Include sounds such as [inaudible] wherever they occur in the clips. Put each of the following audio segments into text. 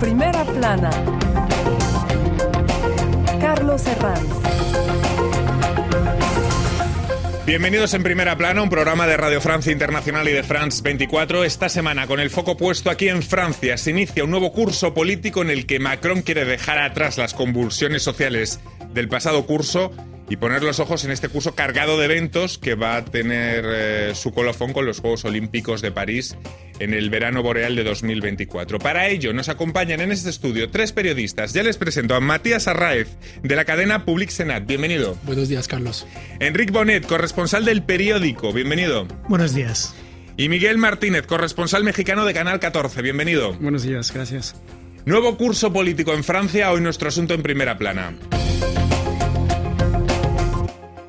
Primera plana. Carlos Herranz. Bienvenidos en Primera Plana, un programa de Radio Francia Internacional y de France 24. Esta semana, con el foco puesto aquí en Francia, se inicia un nuevo curso político en el que Macron quiere dejar atrás las convulsiones sociales del pasado curso y poner los ojos en este curso cargado de eventos que va a tener eh, su colofón con los Juegos Olímpicos de París en el verano boreal de 2024. Para ello nos acompañan en este estudio tres periodistas. Ya les presento a Matías Arraez, de la cadena Public Senat. Bienvenido. Buenos días, Carlos. Enrique Bonet, corresponsal del periódico. Bienvenido. Buenos días. Y Miguel Martínez, corresponsal mexicano de Canal 14. Bienvenido. Buenos días, gracias. Nuevo curso político en Francia, hoy nuestro asunto en primera plana.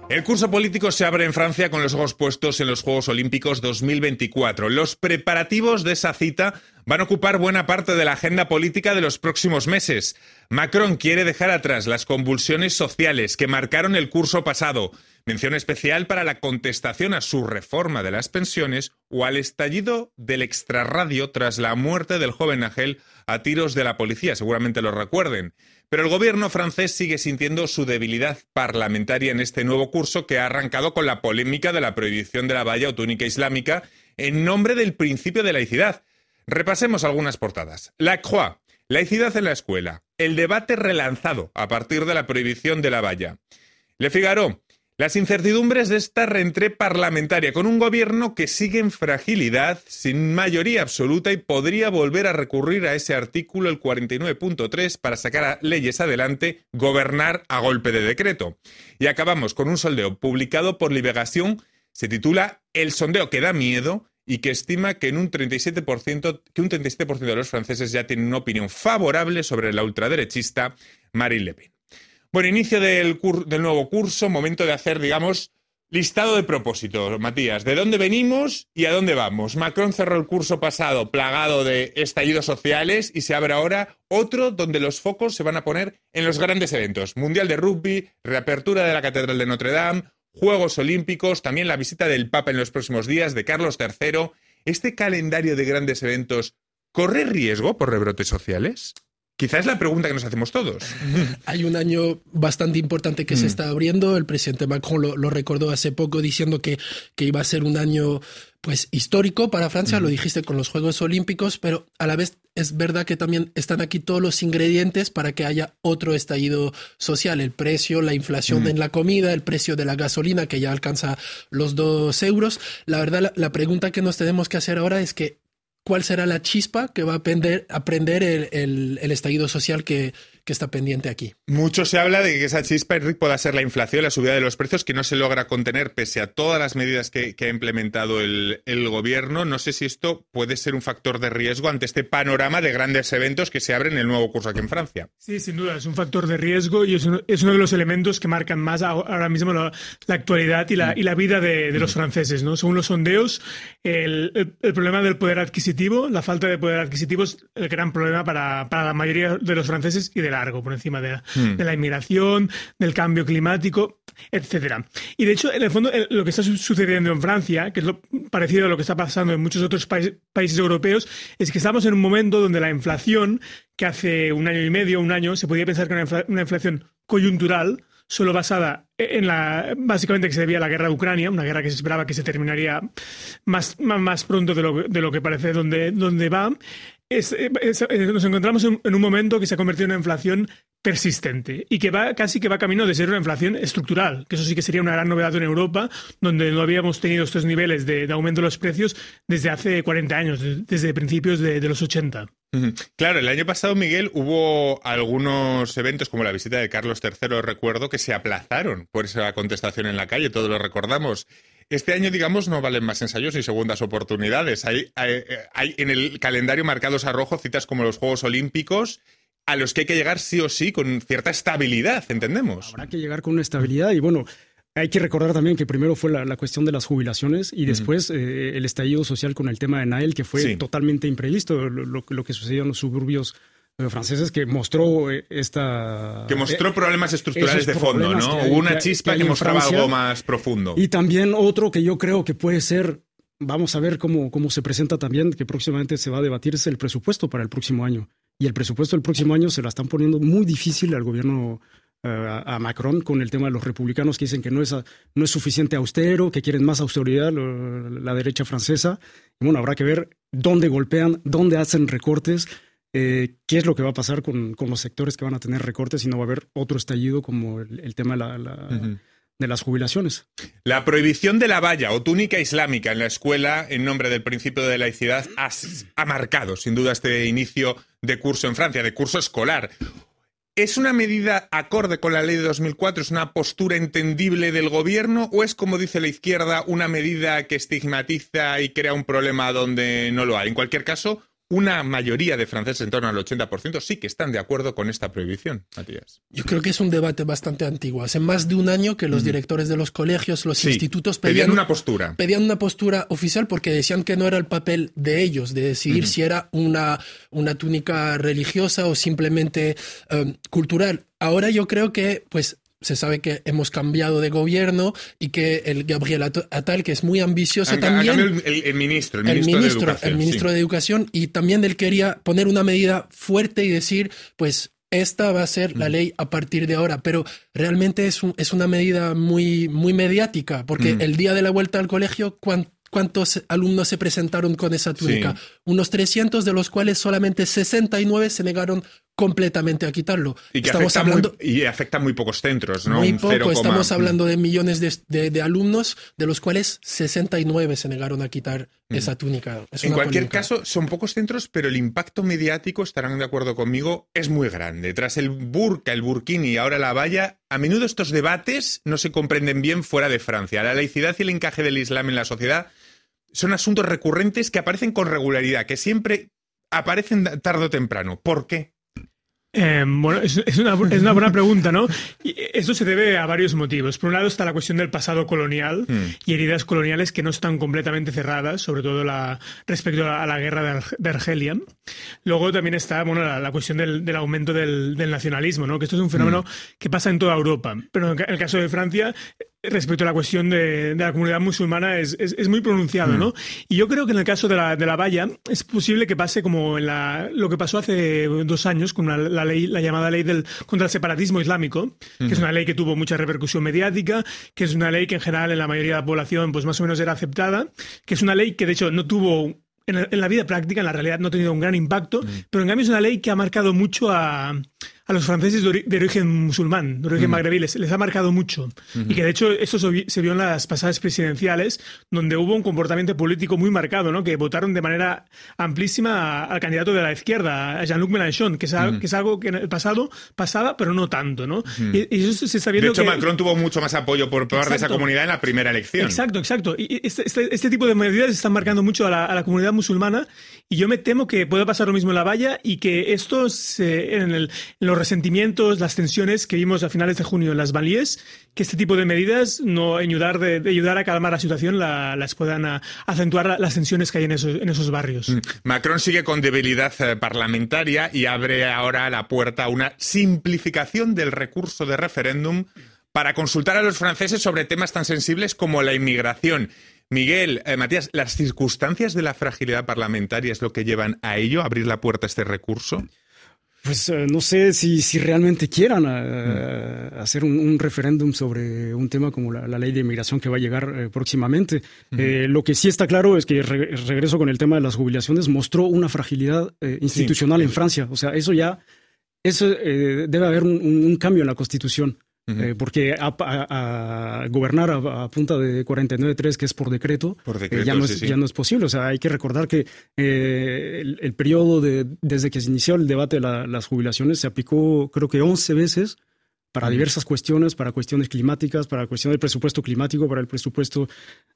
El curso político se abre en Francia con los ojos puestos en los Juegos Olímpicos 2024. Los preparativos de esa cita van a ocupar buena parte de la agenda política de los próximos meses. Macron quiere dejar atrás las convulsiones sociales que marcaron el curso pasado. Mención especial para la contestación a su reforma de las pensiones o al estallido del extrarradio tras la muerte del joven Nagel a tiros de la policía. Seguramente lo recuerden. Pero el gobierno francés sigue sintiendo su debilidad parlamentaria en este nuevo curso que ha arrancado con la polémica de la prohibición de la valla o túnica islámica en nombre del principio de laicidad. Repasemos algunas portadas. La Croix, laicidad en la escuela. El debate relanzado a partir de la prohibición de la valla. Le Figaro, las incertidumbres de esta reentré parlamentaria con un gobierno que sigue en fragilidad, sin mayoría absoluta y podría volver a recurrir a ese artículo, el 49.3, para sacar a leyes adelante, gobernar a golpe de decreto. Y acabamos con un sondeo publicado por Liberación, se titula El sondeo que da miedo y que estima que, en un 37%, que un 37% de los franceses ya tienen una opinión favorable sobre la ultraderechista Marine Le Pen. Bueno, inicio del, del nuevo curso, momento de hacer, digamos, listado de propósitos, Matías. ¿De dónde venimos y a dónde vamos? Macron cerró el curso pasado plagado de estallidos sociales y se abre ahora otro donde los focos se van a poner en los grandes eventos. Mundial de Rugby, reapertura de la Catedral de Notre Dame, Juegos Olímpicos, también la visita del Papa en los próximos días de Carlos III. ¿Este calendario de grandes eventos corre riesgo por rebrotes sociales? Quizás es la pregunta que nos hacemos todos. [laughs] Hay un año bastante importante que se está abriendo. El presidente Macron lo, recordó hace poco diciendo que, que, iba a ser un año pues histórico para Francia, lo dijiste con los Juegos Olímpicos, pero a la vez es verdad que también están aquí todos los ingredientes para que haya otro estallido social. El precio, la inflación en la comida, el precio de la gasolina que ya alcanza los dos euros. La verdad, la pregunta que nos tenemos que hacer ahora es que cuál será la chispa que va a aprender, aprender el, el, estallido social que, que, está pendiente aquí. Mucho se habla de que esa chispa, Enrique, pueda ser la inflación, la subida de los precios, que no se logra contener pese a todas las medidas que, que ha implementado el, el, gobierno. No sé si esto puede ser un factor de riesgo ante este panorama de grandes eventos que se abren en el nuevo curso aquí en Francia. Sí, sin duda, es un factor de riesgo y es uno, es uno de los elementos que marcan más ahora mismo la, la actualidad y la, y la vida de, de, los franceses. ¿no? Según los sondeos, el, el problema del poder adquisitivo la falta de poder adquisitivo es el gran problema para, para la mayoría de los franceses y de largo, por encima de, hmm. de la inmigración, del cambio climático, etcétera. Y de hecho, en el fondo, lo que está sucediendo en Francia, que es lo parecido a lo que está pasando en muchos otros países europeos, es que estamos en un momento donde la inflación, que hace un año y medio, un año, se podía pensar que era una inflación coyuntural, solo basada en la básicamente que se debía a la guerra de Ucrania, una guerra que se esperaba que se terminaría más, más, pronto de lo, de lo que parece donde, donde va. Nos encontramos en, un momento que se ha convertido en una inflación persistente y que va casi que va camino de ser una inflación estructural, que eso sí que sería una gran novedad en Europa, donde no habíamos tenido estos niveles de, aumento de los precios desde hace 40 años, desde principios de, de los 80. Claro, el año pasado, Miguel, hubo algunos eventos como la visita de Carlos III, recuerdo, que se aplazaron por esa contestación en la calle, todos lo recordamos. Este año, digamos, no valen más ensayos y segundas oportunidades. Hay, hay, hay en el calendario marcados a rojo citas como los Juegos Olímpicos a los que hay que llegar sí o sí con cierta estabilidad, entendemos. Habrá que llegar con una estabilidad y bueno, hay que recordar también que primero fue la, cuestión de las jubilaciones y después eh, el estallido social con el tema de Nael, que fue totalmente imprevisto, lo, que sucedió en los suburbios franceses que mostró eh, esta... Que mostró problemas estructurales de fondo, ¿no? Hubo una chispa que, mostraba algo más profundo. Y también otro que yo creo que puede ser, vamos a ver cómo, cómo se presenta también, que próximamente se va a debatir, es el presupuesto para el próximo año y el presupuesto del próximo año se la están poniendo muy difícil al gobierno eh, a Macron con el tema de los republicanos que dicen que no es, no es suficiente austero, que quieren más austeridad, la derecha francesa. Y bueno, habrá que ver dónde golpean, dónde hacen recortes, eh, qué es lo que va a pasar con, con, los sectores que van a tener recortes y no va a haber otro estallido como el, tema de la, de las jubilaciones. La prohibición de la valla o túnica islámica en la escuela en nombre del principio de laicidad ha, ha, marcado sin duda este inicio de curso en Francia, de curso escolar. ¿Es una medida acorde con la ley de 2004? ¿Es una postura entendible del gobierno? ¿O es, como dice la izquierda, una medida que estigmatiza y crea un problema donde no lo hay? En cualquier caso, una mayoría de franceses, en torno al 80%, sí que están de acuerdo con esta prohibición, Matías. Yo creo que es un debate bastante antiguo. Hace más de un año que los directores de los colegios, los institutos pedían, una postura. Pedían una postura oficial porque decían que no era el papel de ellos de decidir si era una, una túnica religiosa o simplemente eh, cultural. Ahora yo creo que, pues, se sabe que hemos cambiado de gobierno y que el Gabriel Attal, que es muy ambicioso también... El, ministro, el ministro, de Educación. El ministro de Educación y también él quería poner una medida fuerte y decir, pues esta va a ser la ley a partir de ahora, pero realmente es, es una medida muy, muy mediática, porque el día de la vuelta al colegio, ¿cuántos alumnos se presentaron con esa túnica? Unos 300, de los cuales solamente 69 se negaron completamente a quitarlo. Y estamos afecta hablando muy, y afecta muy pocos centros, ¿no? Muy poco, estamos hablando de millones de, alumnos, de los cuales 69 se negaron a quitar mm. esa túnica. en cualquier caso, son pocos centros, pero el impacto mediático, estarán de acuerdo conmigo, es muy grande. Tras el burka, el burkini y ahora la valla, a menudo estos debates no se comprenden bien fuera de Francia. La laicidad y el encaje del Islam en la sociedad son asuntos recurrentes que aparecen con regularidad, que siempre aparecen tarde o temprano. ¿Por qué? Eh, bueno, es, una, es, una, buena pregunta, ¿no? Y esto se debe a varios motivos. Por un lado está la cuestión del pasado colonial hmm. y heridas coloniales que no están completamente cerradas, sobre todo la, respecto a la guerra de, Argelia. Luego también está bueno, la, cuestión del, del aumento del, del, nacionalismo, ¿no? Que esto es un fenómeno hmm. que pasa en toda Europa. Pero en el caso de Francia respecto a la cuestión de, de la comunidad musulmana es, es, es muy pronunciado, ¿no? Mm. Y yo creo que en el caso de la, de la valla es posible que pase como en la, lo que pasó hace dos años con la ley, la llamada ley del, contra el separatismo islámico, que es una ley que tuvo mucha repercusión mediática, que es una ley que en general en la mayoría de la población pues más o menos era aceptada, que es una ley que de hecho no tuvo en, la vida práctica, en la realidad no ha tenido un gran impacto, mm. pero en cambio es una ley que ha marcado mucho a, a los franceses de, origen musulmán, de origen magrebí, les, ha marcado mucho. Y que de hecho eso se vio en las pasadas presidenciales, donde hubo un comportamiento político muy marcado, ¿no? que votaron de manera amplísima al candidato de la izquierda, a Jean-Luc Mélenchon, que es, que es algo que en el pasado pasaba, pero no tanto. ¿no? y, eso se está viendo de hecho, Macron tuvo mucho más apoyo por parte de esa comunidad en la primera elección. Exacto, exacto. Y este, este, este tipo de medidas están marcando mucho a la, comunidad musulmana y yo me temo que pueda pasar lo mismo en la valla y que esto en, el, en los resentimientos, las tensiones que vimos a finales de junio en las Banlieues, que este tipo de medidas, no ayudar, de, ayudar a calmar la situación, las puedan acentuar las tensiones que hay en esos, en esos barrios. Mm. Macron sigue con debilidad eh, parlamentaria y abre ahora la puerta a una simplificación del recurso de referéndum para consultar a los franceses sobre temas tan sensibles como la inmigración. Miguel, eh, Matías, ¿las circunstancias de la fragilidad parlamentaria es lo que llevan a ello, abrir la puerta a este recurso? Pues eh, no sé si, si realmente quieran eh, mm. hacer un, referéndum sobre un tema como la, ley de inmigración que va a llegar eh, próximamente. lo que sí está claro es que regreso con el tema de las jubilaciones, mostró una fragilidad institucional en Francia. O sea, eso ya, eso debe haber un, cambio en la constitución. Eh, porque a, gobernar a, punta de 49.3, que es por decreto, eh, ya, no es, ya no es posible. O sea, hay que recordar que eh, el, periodo de, desde que se inició el debate de las jubilaciones se aplicó, creo que 11 veces para diversas cuestiones, para cuestiones climáticas, para la cuestión del presupuesto climático, para el presupuesto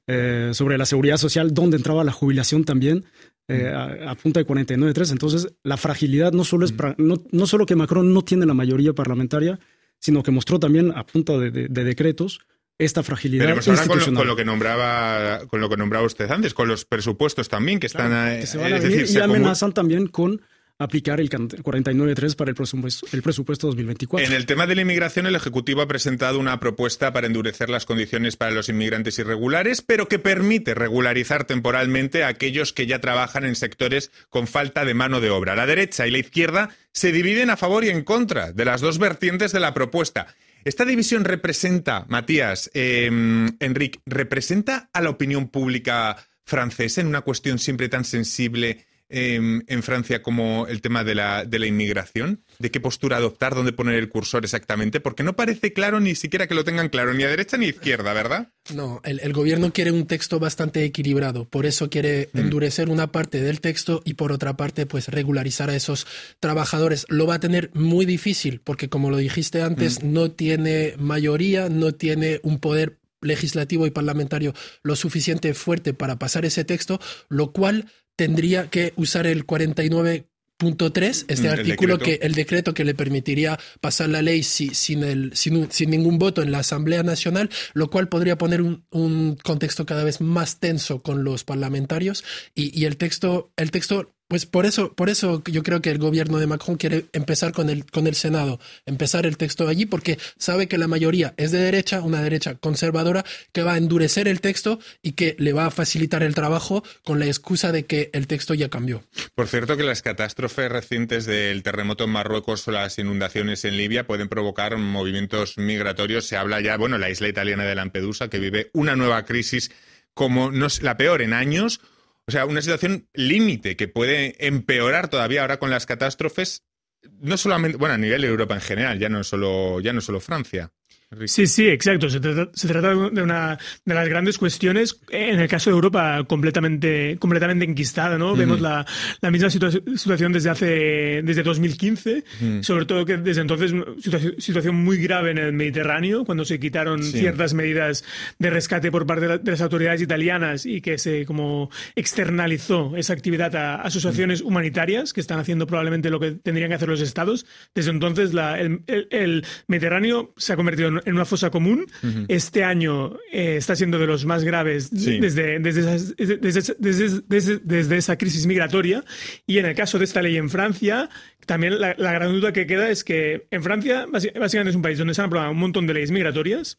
sobre la seguridad social, donde entraba la jubilación también. a, punta de 49.3. Entonces, la fragilidad no solo es no, no solo que Macron no tiene la mayoría parlamentaria, sino que mostró también a punta de, decretos esta fragilidad Pero pues Con, lo, que nombraba con lo que nombraba usted antes, con los presupuestos también que están que se van a y amenazan también con aplicar el 49.3 para el presupuesto, el presupuesto 2024. En el tema de la inmigración, el Ejecutivo ha presentado una propuesta para endurecer las condiciones para los inmigrantes irregulares, pero que permite regularizar temporalmente a aquellos que ya trabajan en sectores con falta de mano de obra. La derecha y la izquierda se dividen a favor y en contra de las dos vertientes de la propuesta. Esta división representa, Matías, eh, Enrique, representa a la opinión pública francesa en una cuestión siempre tan sensible Em, en Francia como el tema de la, de la inmigración? ¿De qué postura adoptar? ¿Dónde poner el cursor exactamente? Porque no parece claro ni siquiera que lo tengan claro, ni a derecha ni a izquierda, ¿verdad? No, el, gobierno quiere un texto bastante equilibrado, por eso quiere mm. endurecer una parte del texto y por otra parte, pues regularizar a esos trabajadores. Lo va a tener muy difícil porque, como lo dijiste antes, mm. no tiene mayoría, no tiene un poder legislativo y parlamentario lo suficiente fuerte para pasar ese texto, lo cual tendría que usar el 49.3, este mm, artículo que el decreto que le permitiría pasar la ley sin, el, sin, ningún voto en la Asamblea Nacional, lo cual podría poner un, un contexto cada vez más tenso con los parlamentarios. Y, y el texto, el texto pues por eso, por eso yo creo que el gobierno de Macron quiere empezar con el, con el Senado, empezar el texto allí, porque sabe que la mayoría es de derecha, una derecha conservadora, que va a endurecer el texto y que le va a facilitar el trabajo con la excusa de que el texto ya cambió. Por cierto, que las catástrofes recientes del terremoto en Marruecos o las inundaciones en Libia pueden provocar movimientos migratorios. Se habla ya, bueno, la isla italiana de Lampedusa, que vive una nueva crisis como no la peor en años o sea, una situación límite que puede empeorar todavía ahora con las catástrofes, no solamente, bueno, a nivel de Europa en general, ya no solo, ya no solo Francia. Sí, sí, exacto. Se trata, de una de las grandes cuestiones, en el caso de Europa, completamente, completamente enquistada, ¿no? Vemos la, la misma situación desde hace, desde 2015, sobre todo que desde entonces, situación muy grave en el Mediterráneo, cuando se quitaron ciertas medidas de rescate por parte de, las autoridades italianas y que se como externalizó esa actividad a asociaciones humanitarias que están haciendo probablemente lo que tendrían que hacer los estados. Desde entonces, la, el, el Mediterráneo se ha convertido en en una fosa común. Este año eh, está siendo de los más graves desde, desde, desde, esa crisis migratoria. Y en el caso de esta ley en Francia, también la, gran duda que queda es que en Francia básicamente es un país donde se han aprobado un montón de leyes migratorias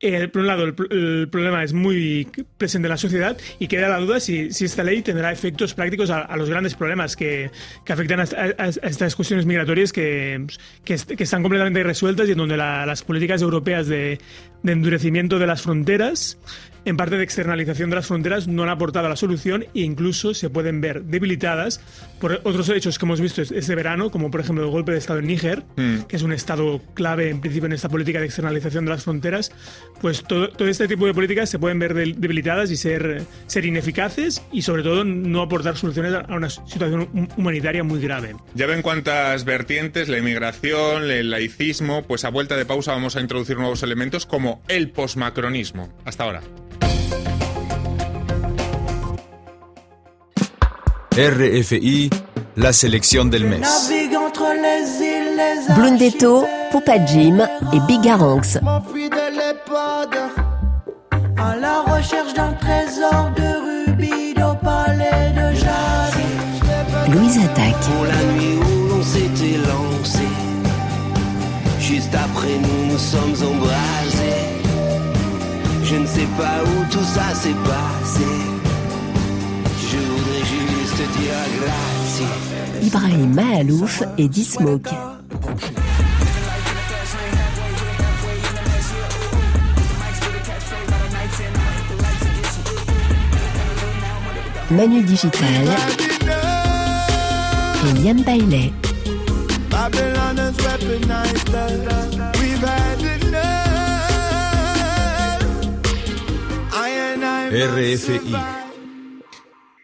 eh, por un lado, el, problema es muy presente en la sociedad y queda la duda si, si esta ley tendrá efectos prácticos a, los grandes problemas que, afectan a, estas cuestiones migratorias que, que, están completamente resueltas y en donde las políticas europeas de, de endurecimiento de las fronteras en parte de externalización de las fronteras no han aportado a la solución e incluso se pueden ver debilitadas por otros hechos que hemos visto este verano, como por ejemplo el golpe de Estado en Níger, mm. que es un Estado clave en principio en esta política de externalización de las fronteras, pues todo, este tipo de políticas se pueden ver debilitadas y ser, ser ineficaces y sobre todo no aportar soluciones a una situación humanitaria muy grave. Ya ven cuántas vertientes, la inmigración, el laicismo, pues a vuelta de pausa vamos a introducir nuevos elementos como el posmacronismo. Hasta ahora. RFI, la sélection del mes. Blundetto, Poupa Jim et Bigaranx. À la recherche d'un trésor de rubis, d'opale et de jade. Louise attaque. Sais pas où tout ça s'est passé. Ibrahim Mahalouf et D-Smoke. Manu Digital et Liam Bailey. RFI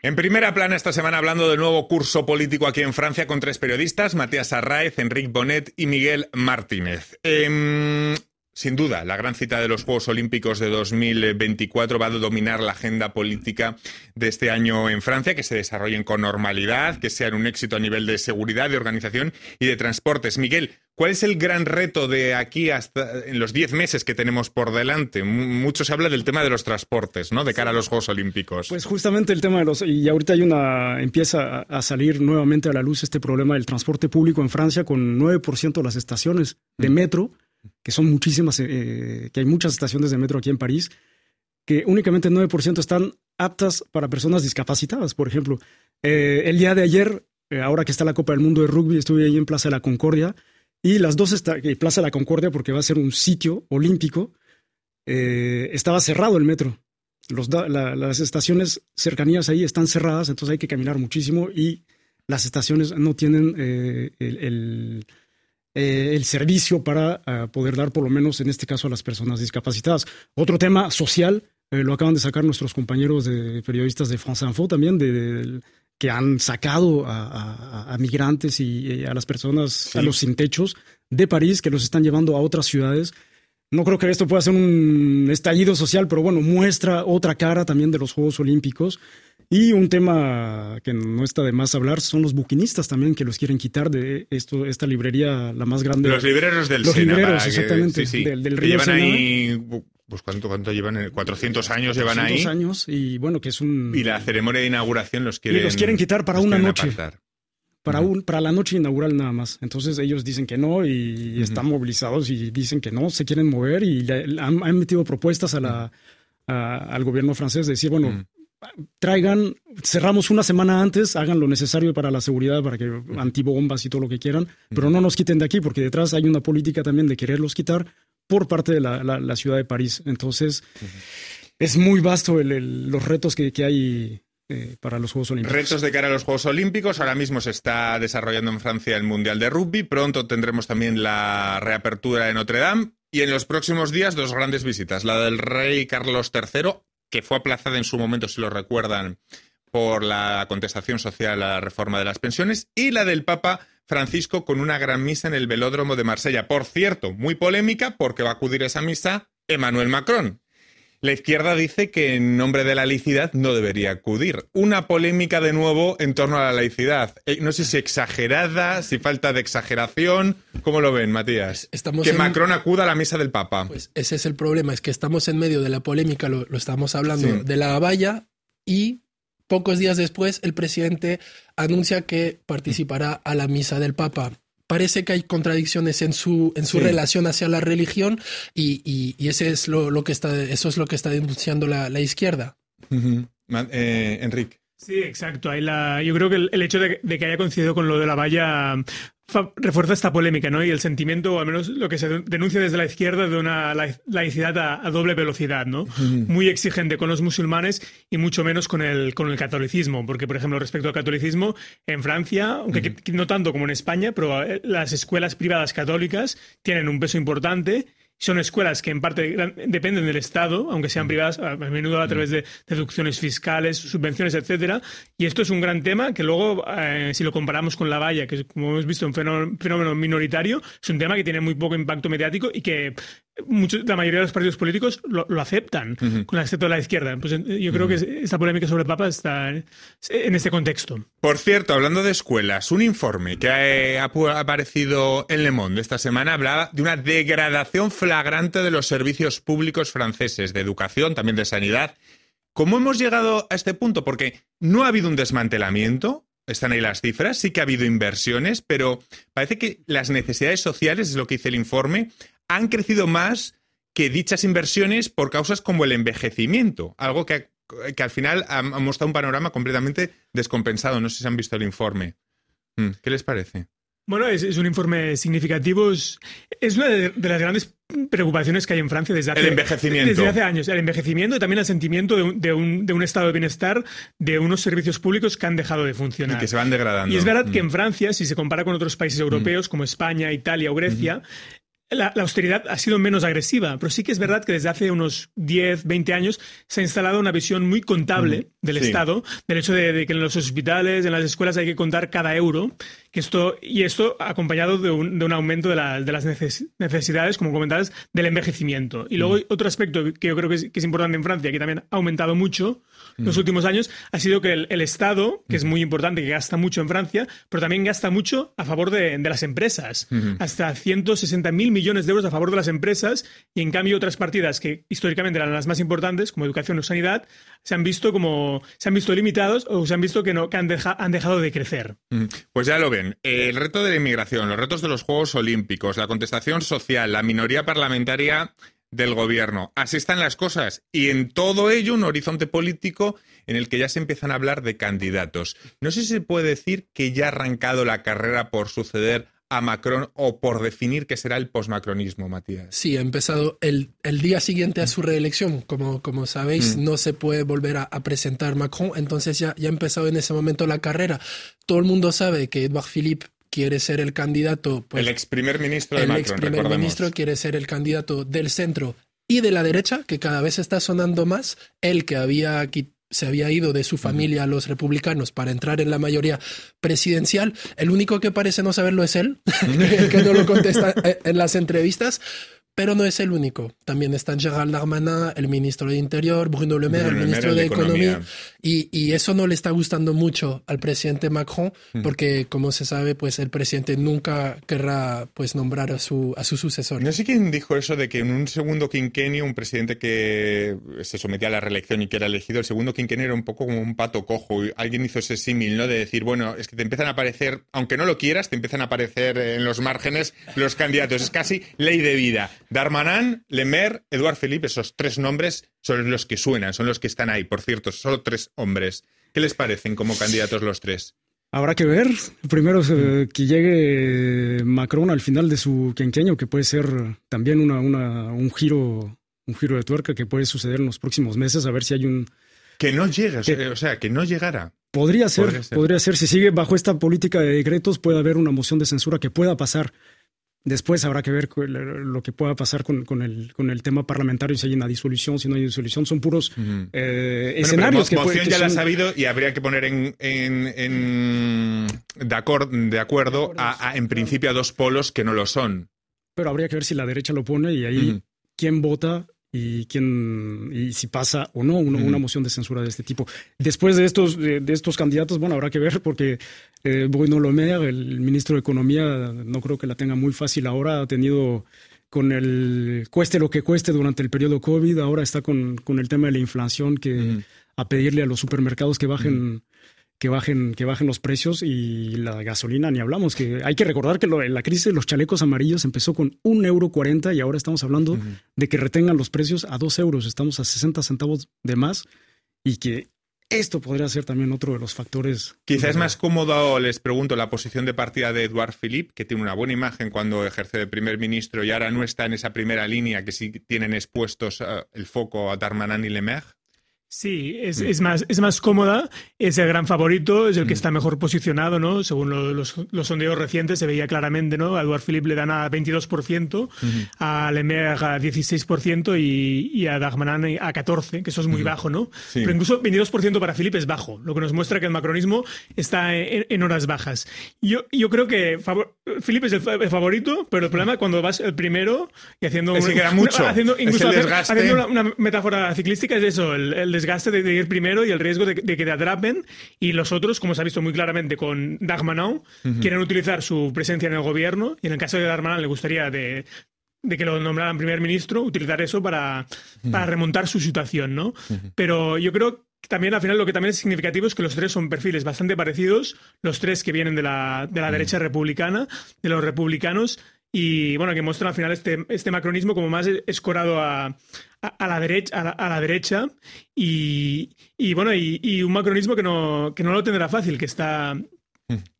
En primera plana esta semana hablando del nuevo curso político aquí en Francia con tres periodistas, Matías Arraez, Enrique Bonet y Miguel Martínez. Em, sin duda, la gran cita de los Juegos Olímpicos de 2024 va a dominar la agenda política de este año en Francia, que se desarrollen con normalidad, que sean un éxito a nivel de seguridad, de organización y de transportes. Miguel, ¿Cuál es el gran reto de aquí hasta en los 10 meses que tenemos por delante? Mucho se habla del tema de los transportes, ¿no? De cara a los Juegos Olímpicos. Pues justamente el tema de los y ahorita hay una empieza a salir nuevamente a la luz este problema del transporte público en Francia con 9% de las estaciones de mm. Que son muchísimas, eh, que hay muchas estaciones de metro aquí en París, que únicamente 9% están aptas para personas discapacitadas. Por ejemplo, eh, el día de ayer, eh, ahora que está la Copa del Mundo de Rugby, estuve ahí en Plaza de la Concordia y las dos, está, Plaza de la Concordia, porque va a ser un sitio olímpico, eh, estaba cerrado el metro. Los las estaciones cercanías ahí están cerradas, entonces hay que caminar muchísimo y las estaciones no tienen eh, el, eh, el, servicio para poder dar, por lo menos en este caso, a las personas discapacitadas. Otro tema social, lo acaban de sacar nuestros compañeros de periodistas de France Info también, de que han sacado a, migrantes y a las personas, a los sin techos de París, que los están llevando a otras ciudades. No creo que esto pueda ser un estallido social, pero bueno, muestra otra cara también de los Juegos Olímpicos. Y un tema que no está de más hablar son los buquinistas también que los quieren quitar de esto, esta librería, la más grande. Los libreros del Los libreros, exactamente, Del, río pues cuánto, cuánto llevan, 400 años llevan 400 años y bueno, que es un... Y la ceremonia de inauguración los quieren... Y los quieren quitar para una noche. Para, un, para la noche inaugural nada más. Entonces ellos dicen que no y están movilizados y dicen que no, se quieren mover y han, metido propuestas a la, al gobierno francés de decir, bueno, traigan, cerramos una semana antes, hagan lo necesario para la seguridad, para que antibombas y todo lo que quieran, pero no nos quiten de aquí, porque detrás hay una política también de quererlos quitar por parte de la, ciudad de París. Entonces, es muy vasto los retos que, hay eh, para los Juegos Olímpicos. Retos de cara a los Juegos Olímpicos. Ahora mismo se está desarrollando en Francia el Mundial de Rugby. Pronto tendremos también la reapertura de Notre Dame. Y en los próximos días, dos grandes visitas. La del rey Carlos III, que fue aplazada en su momento, si lo recuerdan, por la contestación social a la reforma de las pensiones. Y la del Papa Francisco con una gran misa en el velódromo de Marsella. Por cierto, muy polémica porque va a acudir a esa misa Emmanuel Macron. La izquierda dice que en nombre de la laicidad no debería acudir. Una polémica de nuevo en torno a la laicidad. Eh, no sé si exagerada, si falta de exageración. ¿Cómo lo ven, Matías? que Macron acuda a la misa del Papa. Pues ese es el problema, es que estamos en medio de la polémica, lo, estamos hablando, de la valla y Pocos días después, el presidente anuncia que participará a la misa del Papa. Parece que hay contradicciones en su, en su relación hacia la religión y, y, ese es lo, que está, eso es lo que está denunciando la, la izquierda. Eh, Enrique. Sí, exacto. la, yo creo que el, hecho de, que haya coincidido con lo de la valla refuerza esta polémica, ¿no? Y el sentimiento, o al menos lo que se denuncia desde la izquierda, de una laicidad a, doble velocidad, ¿no? Muy exigente con los musulmanes y mucho menos con el, con el catolicismo. Porque, por ejemplo, respecto al catolicismo, en Francia, aunque no tanto como en España, pero eh, las escuelas privadas católicas tienen un peso importante son escuelas que en parte dependen del Estado, aunque sean mm. privadas, a menudo a través de deducciones fiscales, subvenciones, etcétera. Y esto es un gran tema que luego, eh, si lo comparamos con la valla, que como hemos visto un fenómeno minoritario, es un tema que tiene muy poco impacto mediático y que la mayoría de los partidos políticos lo, aceptan, con excepto de la izquierda. Pues eh, yo creo que esta polémica sobre el Papa está en este contexto. Por cierto, hablando de escuelas, un informe que ha, aparecido en Le Monde esta semana hablaba de una degradación flagrante de los servicios públicos franceses, de educación, también de sanidad. ¿Cómo hemos llegado a este punto? Porque no ha habido un desmantelamiento, están ahí las cifras, sí que ha habido inversiones, pero parece que las necesidades sociales, es lo que dice el informe, han crecido más que dichas inversiones por causas como el envejecimiento, algo que, al final ha, mostrado un panorama completamente descompensado. No sé si han visto el informe. Mm, ¿Qué les parece? Bueno, es, un informe significativo. Es, una de, las grandes preocupaciones que hay en Francia desde hace, el envejecimiento. Desde hace años. El envejecimiento y también el sentimiento de un, de, un, estado de bienestar de unos servicios públicos que han dejado de funcionar. Y que se van degradando. Y es verdad que mm. en Francia, si se compara con otros países europeos mm. como España, Italia o Grecia, la, austeridad ha sido menos agresiva, pero sí que es verdad que desde hace unos 10, 20 años se ha instalado una visión muy contable del Estado, del hecho de, que en los hospitales, en las escuelas hay que contar cada euro, que esto, y esto acompañado de un, aumento de, las necesidades, como comentabas, del envejecimiento. Y luego otro aspecto que yo creo que es, importante en Francia, que también ha aumentado mucho en los últimos años, ha sido que el, Estado, que es muy importante, que gasta mucho en Francia, pero también gasta mucho a favor de, las empresas, hasta 160 mil millones de euros a favor de las empresas y en cambio otras partidas que históricamente eran las más importantes, como educación o sanidad, se han visto como se han visto limitados o se han visto que no que han, han dejado de crecer. Pues ya lo ven. El reto de la inmigración, los retos de los Juegos Olímpicos, la contestación social, la minoría parlamentaria del gobierno. Así están las cosas. Y en todo ello un horizonte político en el que ya se empiezan a hablar de candidatos. No sé si se puede decir que ya ha arrancado la carrera por suceder a Macron o por definir qué será el posmacronismo, Matías? Sí, ha empezado el, el, día siguiente a su reelección. Como, como sabéis, mm. no se puede volver a, presentar Macron, entonces ya, ya ha empezado en ese momento la carrera. Todo el mundo sabe que Edouard Philippe quiere ser el candidato. Pues, el ex primer ministro de el ex primer ministro quiere ser el candidato del centro y de la derecha, que cada vez está sonando más. El que había quitado se había ido de su familia a los republicanos para entrar en la mayoría presidencial. El único que parece no saberlo es él, [laughs] que no lo contesta [laughs] en las entrevistas. Pero no es el único. También están Gerald Darmanin, el ministro de Interior, Bruno Le Maire, el ministro de, Economía. Y, y, eso no le está gustando mucho al presidente Macron, porque como se sabe, pues el presidente nunca querrá pues nombrar a su, a su sucesor. No sé quién dijo eso de que en un segundo quinquenio, un presidente que se sometía a la reelección y que era elegido, el segundo quinquenio era un poco como un pato cojo. Y alguien hizo ese símil, ¿no? De decir, bueno, es que te empiezan a aparecer, aunque no lo quieras, te empiezan a aparecer en los márgenes los candidatos. Es casi ley de vida. Darmanin, Lemer, Eduard Philippe, esos tres nombres son los que suenan, son los que están ahí. Por cierto, solo tres hombres. ¿Qué les parecen como candidatos los tres? Habrá que ver. Primero eh, que llegue Macron al final de su quinquenio, que puede ser también una, un giro un giro de tuerca que puede suceder en los próximos meses, a ver si hay un... Que no llegue, o sea, que no llegara. Podría ser, podría ser, podría ser. Si sigue bajo esta política de decretos, puede haber una moción de censura que pueda pasar. Después habrá que ver lo que pueda pasar con, con, el, con el tema parlamentario, si hay una disolución, si no hay disolución. Son puros eh, escenarios que moción ya la ha sabido y habría que poner en, en, de, acuerdo a, en principio a dos polos que no lo son. Pero habría que ver si la derecha lo pone y ahí quién vota y quién y si pasa o no una, moción de censura de este tipo. Después de estos de, estos candidatos, bueno, habrá que ver porque eh, Bruno Le el ministro de Economía, no creo que la tenga muy fácil ahora, ha tenido con el cueste lo que cueste durante el periodo COVID, ahora está con, con el tema de la inflación que a pedirle a los supermercados que bajen que bajen, que bajen los precios y la gasolina ni hablamos. Que hay que recordar que la crisis de los chalecos amarillos empezó con un euro cuarenta y ahora estamos hablando de que retengan los precios a dos euros. Estamos a 60 centavos de más y que esto podría ser también otro de los factores. Quizás es más cómodo, les pregunto, la posición de partida de Edouard Philippe, que tiene una buena imagen cuando ejerce de primer ministro y ahora no está en esa primera línea que sí tienen expuestos eh, el foco a Darmanin y Le Maire. Sí, es, es, más, es más cómoda, es el gran favorito, es el que mm. está mejor posicionado, ¿no? Según los, los, sondeos recientes se veía claramente, ¿no? A Eduard Philippe le dan a 22%, a Lemaire a 16% y, y a Dagmanan a 14%, que eso es muy bajo, ¿no? Pero incluso 22% para Philippe es bajo, lo que nos muestra que el macronismo está en, horas bajas. Yo, yo creo que Philippe es el, favorito, pero el problema es cuando vas el primero y haciendo... Es que queda [laughs] mucho. Haciendo, incluso haciendo una, metáfora ciclística es eso, el, el desgaste de, ir primero y el riesgo de, que te atrapen. Y los otros, como se ha visto muy claramente con Dagmanon, quieren utilizar su presencia en el gobierno. Y en el caso de Dagmanon le gustaría de, que lo nombraran primer ministro, utilizar eso para, para remontar su situación, ¿no? Pero yo creo que también al final lo que también es significativo es que los tres son perfiles bastante parecidos, los tres que vienen de la, de la derecha republicana, de los republicanos, y bueno, que muestran al final este, este macronismo como más escorado a, a, la, derecha, a, la, derecha y, bueno, y, un macronismo que no, que no lo tendrá fácil, que está,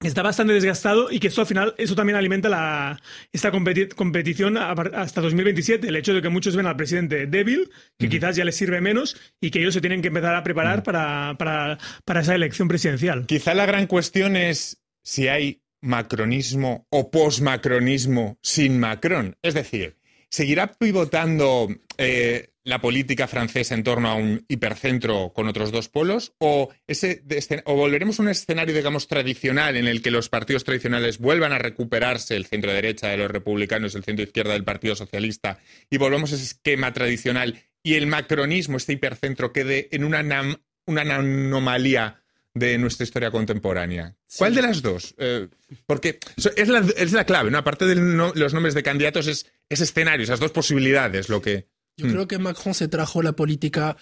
está bastante desgastado y que esto al final, eso también alimenta la, esta competición hasta 2027. El hecho de que muchos ven al presidente débil, que quizás ya les sirve menos y que ellos se tienen que empezar a preparar para, para, para esa elección presidencial. Quizá la gran cuestión es si hay macronismo o posmacronismo sin Macron? Es decir, ¿seguirá pivotando eh, la política francesa en torno a un hipercentro con otros dos polos? ¿O, ese, ¿O volveremos a un escenario, digamos, tradicional en el que los partidos tradicionales vuelvan a recuperarse el centro derecha de los republicanos, el centro izquierda del Partido Socialista, y volvamos a ese esquema tradicional y el macronismo, este hipercentro, quede en una, una anomalía de nuestra historia contemporánea. ¿Cuál de las dos? Eh, porque es la, es la, clave, ¿no? Aparte de los nombres de candidatos, es ese escenario, esas dos posibilidades, lo que... Yo creo mm. que Macron se trajo la política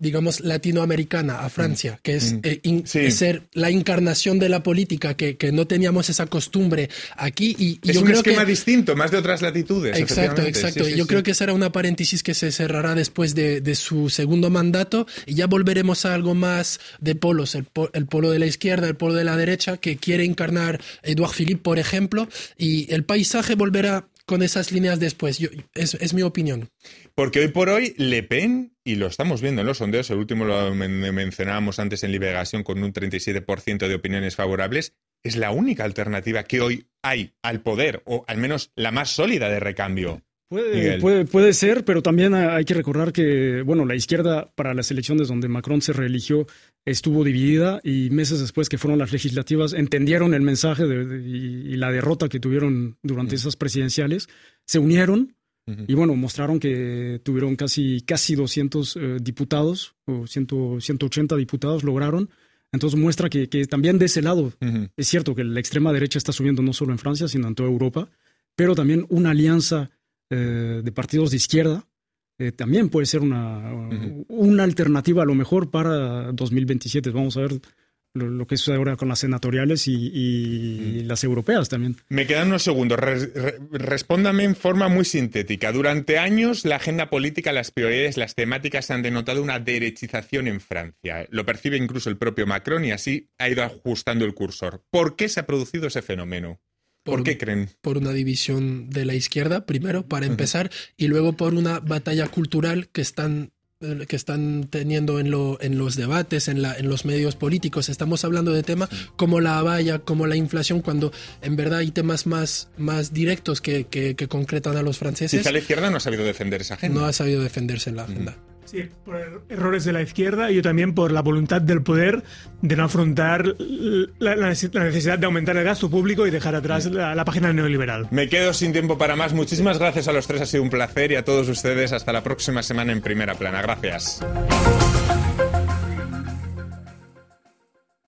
digamos, latinoamericana a Francia, mm. que es, mm. eh, ser la encarnación de la política, que, no teníamos esa costumbre aquí. Y, es un esquema distinto, más de otras latitudes. Exacto, exacto. yo creo que será una paréntesis que se cerrará después de, su segundo mandato y ya volveremos a algo más de polos, el, el, polo de la izquierda, el polo de la derecha, que quiere encarnar Edouard Philippe, por ejemplo, y el paisaje volverá con esas líneas después. es, mi opinión. Porque hoy por hoy Le Pen, y lo estamos viendo en los sondeos, el último lo mencionábamos antes en Liberación con un 37% de opiniones favorables, es la única alternativa que hoy hay al poder, o al menos la más sólida de recambio. Puede, puede, ser, pero también hay que recordar que, bueno, la izquierda para las elecciones donde Macron se reeligió estuvo dividida y meses después que fueron las legislativas entendieron el mensaje y, la derrota que tuvieron durante esas presidenciales, se unieron y bueno, mostraron que tuvieron casi, casi 200 eh, diputados o 180 diputados lograron. Entonces muestra que, también de ese lado es cierto que la extrema derecha está subiendo no solo en Francia, sino en toda Europa, pero también una alianza eh, de partidos de izquierda, eh, también puede ser una, una alternativa a lo mejor para 2027. Vamos a ver lo, que sucede ahora con las senatoriales y, las europeas también. Me quedan unos segundos. respóndame en forma muy sintética. Durante años la agenda política, las prioridades, las temáticas han denotado una derechización en Francia. Lo percibe incluso el propio Macron y así ha ido ajustando el cursor. ¿Por qué se ha producido ese fenómeno? ¿Por, qué creen? Por una división de la izquierda, primero, para empezar, y luego por una batalla cultural que están que están teniendo en, lo, en los debates, en, la, en los medios políticos. Estamos hablando de temas como la valla, como la inflación, cuando en verdad hay temas más, más directos que, que, concretan a los franceses. Quizá la izquierda no ha sabido defender esa agenda. No ha sabido defenderse en la agenda. Sí, por er-, errores de la izquierda y también por la voluntad del poder de no afrontar la, necesidad de aumentar el gasto público y dejar atrás la, la, página neoliberal. Me quedo sin tiempo para más. Muchísimas gracias a los tres, ha sido un placer y a todos ustedes hasta la próxima semana en Primera Plana. Gracias.